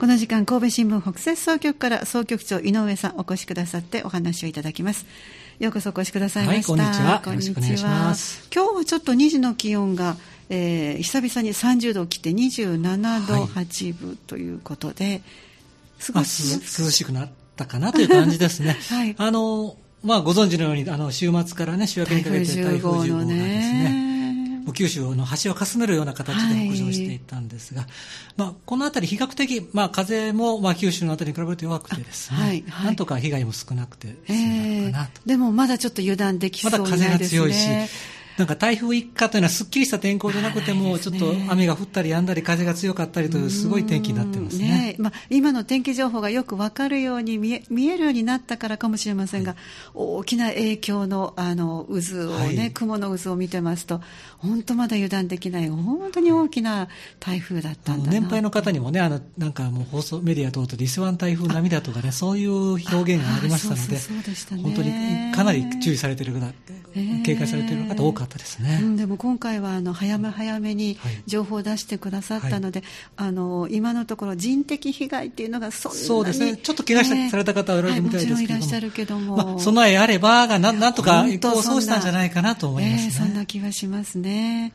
この時間神戸新聞北摂総局から総局長井上さんお越しくださってお話をいただきます。ようこそお越しくださいました、はい、こんにちは。こんにちは。今日はちょっと2時の気温が、えー、久々に30度を切って27度8分ということで、はい、すごい涼しくなったかなという感じですね、はい、あのまあご存知のようにあの週末からね週明けにかけて台風10号がですね九州の橋をかすめるような形で北上していったんですが、はい、まあ、この辺り比較的、まあ、風も、まあ、九州の辺りに比べると弱くてですね、はいはい、なんとか被害も少なくて済んだかなと、えー、でもまだちょっと油断できそうですね。まだ風が強いしなんか台風一過というのはすっきりした天候じゃなくても、ちょっと雨が降ったりやんだり、風が強かったりという、すごい天気になってますね。ね、まあ、今の天気情報がよく分かるように見え見えるようになったからかもしれませんが、はい、大きな影響のあの渦をね、はい、雲の渦を見てますと、本当まだ油断できない、本当に大きな台風だったんだ年配の方にもね、あのなんかもう放送メディア等々リスワン台風並みだとかね、そういう表現がありましたので、本当にかなり注意されている方、警戒されている方多かったですね。うん、でも今回はあの早め早めに情報を出してくださったので、はい、あの今のところ人的被害っていうのがそんなにそうですね、ちょっと怪我した、えー、された方はおられるみたいですけども、はい、もちろんいらっしゃるけども、まあ、備えあればがななんとか一行そうしたんじゃないかなと思います、ね、えー、そんな気はしますね。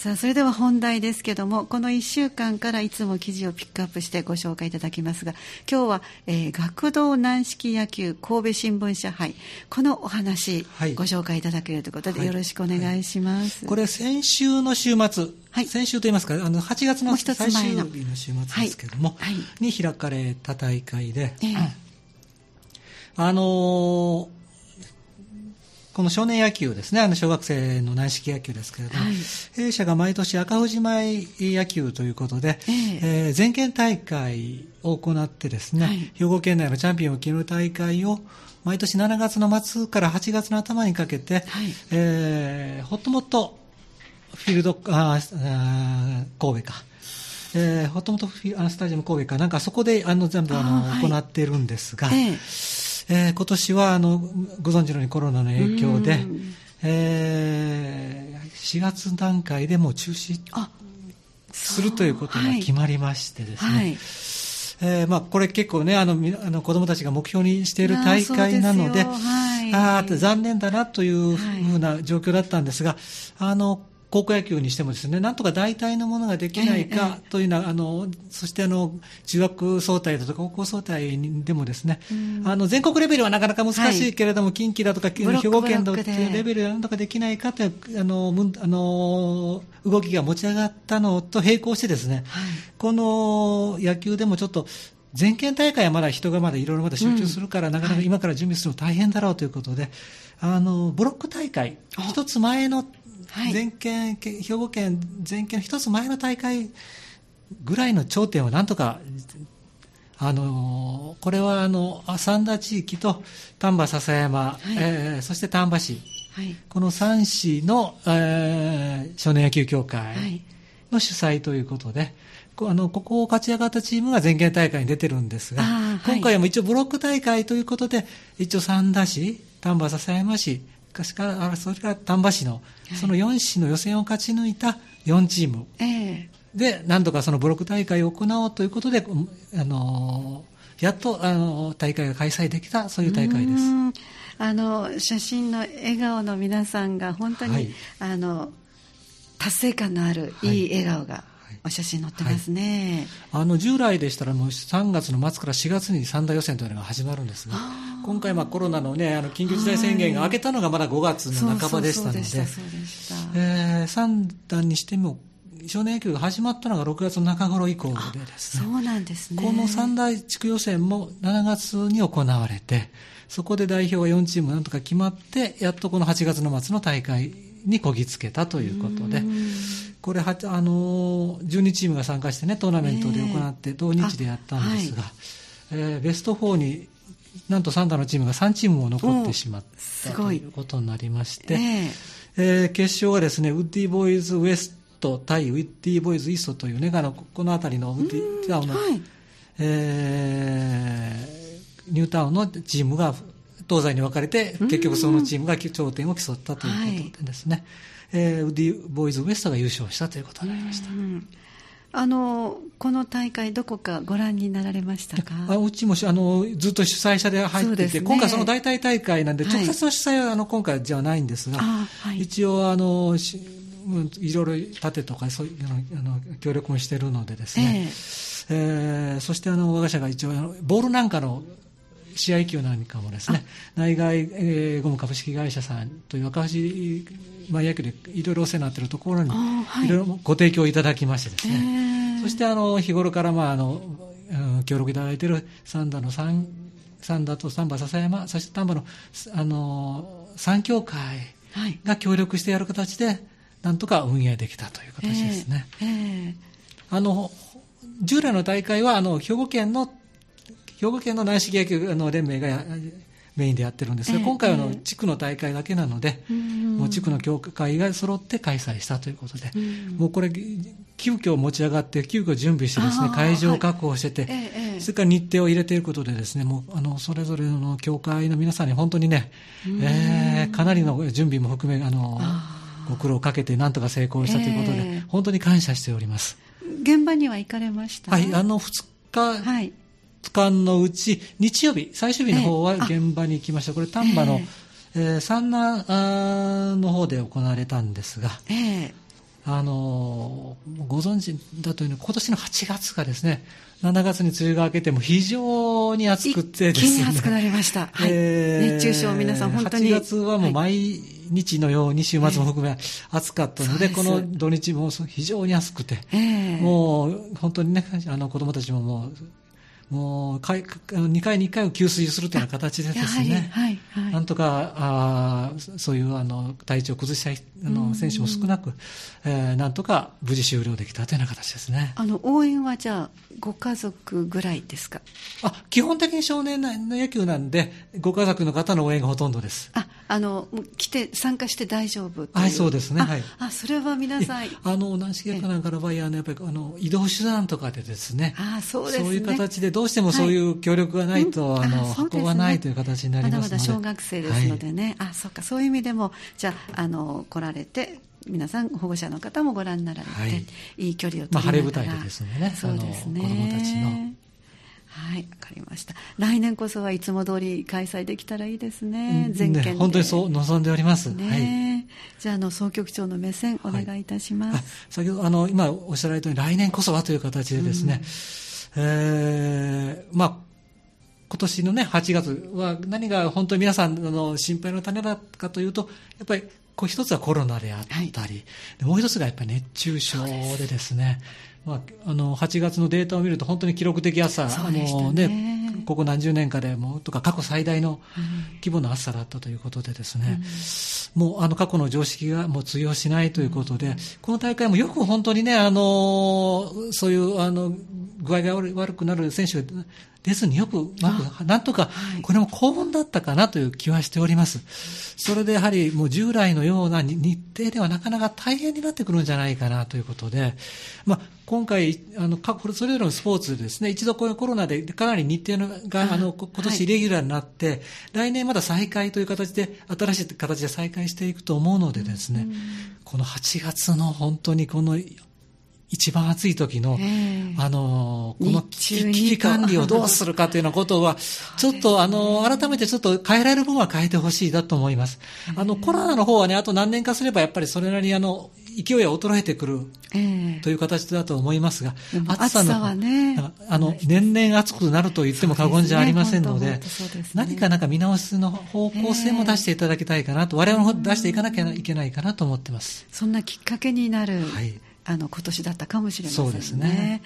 さあそれでは本題ですけどもこの1週間からいつも記事をピックアップしてご紹介いただきますが今日は、えー、学童軟式野球神戸新聞社杯。このお話、はい、ご紹介いただけるということで、はい、よろしくお願いします、はい、これ先週の週末、はい、先週といいますかあの8月の最終日の週末ですけども、に開かれた大会で、えー、あのーこの少年野球ですね、あの小学生の軟式野球ですけれども、はい、弊社が毎年赤富士前野球ということで、えー、えー、全県大会を行ってですね、はい、兵庫県内のチャンピオンを決める大会を毎年7月の末から8月の頭にかけて、はい、えー、ほっともっとフィールド、ああ神戸か。えー、ほっともっとフィあのスタジアム神戸か、なんかそこであの全部あの、行っているんですが、えーえー、今年はあのご存知のようにコロナの影響で、えー、4月段階でも中止するということが決まりましてですね、はいはい。えーまあ、これ結構ねあのあの子どもたちが目標にしている大会なのでああ残念だなというふうな状況だったんですが、あの高校野球にしてもですね、なんとか代替のものができないかというのは、ええ、あの、そしてあの、中学総体だとか高校総体でもですね、あの、全国レベルはなかなか難しいけれども、はい、近畿だとか兵庫県だというレベルでなんとかできないかという、あの、あの、動きが持ち上がったのと並行してですね、はい、この野球でもちょっと、全県大会はまだ人がまだいろいろまだ集中するから、うん、なかなか今から準備するの大変だろうということで、あの、ブロック大会、一つ前の全県、兵庫県全県の一つ前の大会ぐらいの頂点をなんとか、あのこれはあの三田地域と丹波篠山、はい、えー、そして丹波市、はい、この3市の、えー、少年野球協会の主催ということで、あのここを勝ち上がったチームが全県大会に出てるんですが、今回も一応ブロック大会ということで、一応三田市、丹波篠山市、昔からそれから丹波市のその4市の予選を勝ち抜いた4チーム。で何とかそのブロック大会を行おうということで、あのやっとあの大会が開催できたそういう大会です。あの写真の笑顔の皆さんが本当に、はい、あの達成感のあるいい笑顔がお写真載ってますね、はい、あの従来でしたらもう3月の末から4月に三大予選というのが始まるんですが今回まあコロナの,、ね、あの緊急事態宣言が明けたのがまだ5月の半ばでした。ので三段にしても少年野球が始まったのが6月の中頃以降でですね。そうなんですね。この三大地区予選も7月に行われてそこで代表が4チームなんとか決まってやっとこの8月の末の大会にこぎつけたということでこれはあの12チームが参加してねトーナメントで行って、同日でやったんですが、はい、えー、ベスト4になんとサンダのチームが3チームも残ってしまったということになりまして、えー、えー、決勝はですねウッディボーイズウエスト対ウッディボーイズイーストというねあのこの辺りのウッディの、はい、えー、ニュータウンのチームが東西に分かれて結局そのチームが頂点を競ったということでですね、はいえー、ウディ・ボーイズ・ウエストが優勝したということになりました。あのこの大会、どこかご覧になられましたか？あうちもあのずっと主催者で入っていて、ね、今回、その代替大会なんで、直接の主催はあの今回じゃないんですが、はい、一応あの、いろいろ盾とかそういうあの協力もしているのでですね、えー、えー、そしてあの我が社が一応ボールなんかの試合球なんかもですね内外、えー、ゴム株式会社さんという赤橋まあ、野球でいろいろお世話になっているところにい。ろいろご提供いただきましてですね、そしてあの日頃からまああの協力いただいている三田の三三田と三波笹山そして丹波のあの三協会が協力してやる形でなんとか運営できたという形ですね。えー。えー、あの従来の大会はあの兵庫県の兵庫県の軟式野球の連盟がメインでやってるんですが、今回はの地区の大会だけなので、もう地区の協会が揃って開催したということで、もうこれ、急遽持ち上がって、急遽準備してですね、会場を確保してて、それから日程を入れていることでですね、もうあのそれぞれの協会の皆さんに本当にね、えー、かなりの準備も含め、あのご苦労をかけてなんとか成功したということで、本当に感謝しております。現場には行かれました？はい、あの2日、はい、間のうち、日曜日、最終日の方は現場に行きました。これ、丹波の、えー、三南の方で行われたんですが、えー、あのご存知だというのは、今年の8月がですね、7月に梅雨が明けても非常に暑くてですね。暑くなりました。はい。えー、熱中症、皆さん本当に。8月はもう毎日のように週末も含め暑かったので、はい、この土日も非常に暑くて、えー、もう本当にね、あの子供たちももう、もう2回に1回を給水するというような形でですね、はいはい、なんとかあそういうあの体調を崩したいあの選手も少なく、えー、なんとか無事終了できたというような形ですね。あの応援はじゃあ、ご家族ぐらいですか？あ基本的に少年の野球なんで、ご家族の方の応援がほとんどです。ああの来て参加して大丈夫はいそうですね。はい。あそれは皆さん。あの軟式野球なんかの場合は、ね、やっぱりあの移動手段とかでですね。あそうですね。そういう形でどうしてもそういう協力がないと、はい、あの、うん、運ばないという形になりますので。まだまだ小学生ですのでね、はい、あそうか。そういう意味でもじゃああの来られて皆さん保護者の方もご覧になられて、はい、いい距離を取りながら、まあ、晴れ舞台でですねそうですね。子どもたちのはい、わかりました。来年こそはいつも通り開催できたらいいですね。全県、ね、本当にそう望んでおります。ね、はい、じゃあ、あの総局長の目線お願いいたします。はい、先ほどあの今おっしゃられたように来年こそはという形でですね、うん、えー、まあ今年のね8月は何が本当に皆さんの心配の種だかというとやっぱりこう一つはコロナであったり、はい、もう一つがやっぱり熱中症でですね。まあ、あの8月のデータを見ると本当に記録的暑さ、ね、あのね、ここ何十年かでもとか過去最大の規模の暑さだったということでですね、うん、もうあの過去の常識がもう通用しないということで、うん、この大会もよく本当にね、あのそういうあの具合が悪くなる選手が出ずによく、まく、なんとか、これも幸運だったかなという気はしております。それでやはりもう従来のような日程ではなかなか大変になってくるんじゃないかなということで、まあ、今回、あの、それぞれのスポーツですね、一度このコロナでかなり日程が、あの、今年イレギュラーになって、来年まだ再開という形で、新しい形で再開していくと思うのでですね、この8月の本当にこの一番暑い時の、あの、この危機管理をどうするかというようなことは、ちょっと、あの、改めてちょっと変えられる分は変えてほしいだと思います。あの、コロナの方はね、あと何年かすればやっぱりそれなりにあの、勢いは衰えてくるという形だと思いますが、暑さの、ね、あの、年々暑くなると言っても過言じゃありませんので、何かなんか見直しの方向性も出していただきたいかなと、我々も出していかなきゃいけないかなと思ってます。そんなきっかけになる、はいあの今年だったかもしれませんね。そうですね。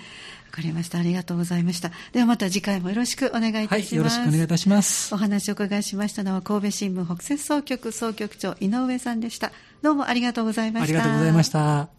わかりました。ありがとうございました。ではまた次回もよろしくお願いいたします。はい、よろしくお願いいたします。お話をお伺いしましたのは神戸新聞北摂総局総局長井上さんでした。どうもありがとうございました。ありがとうございました。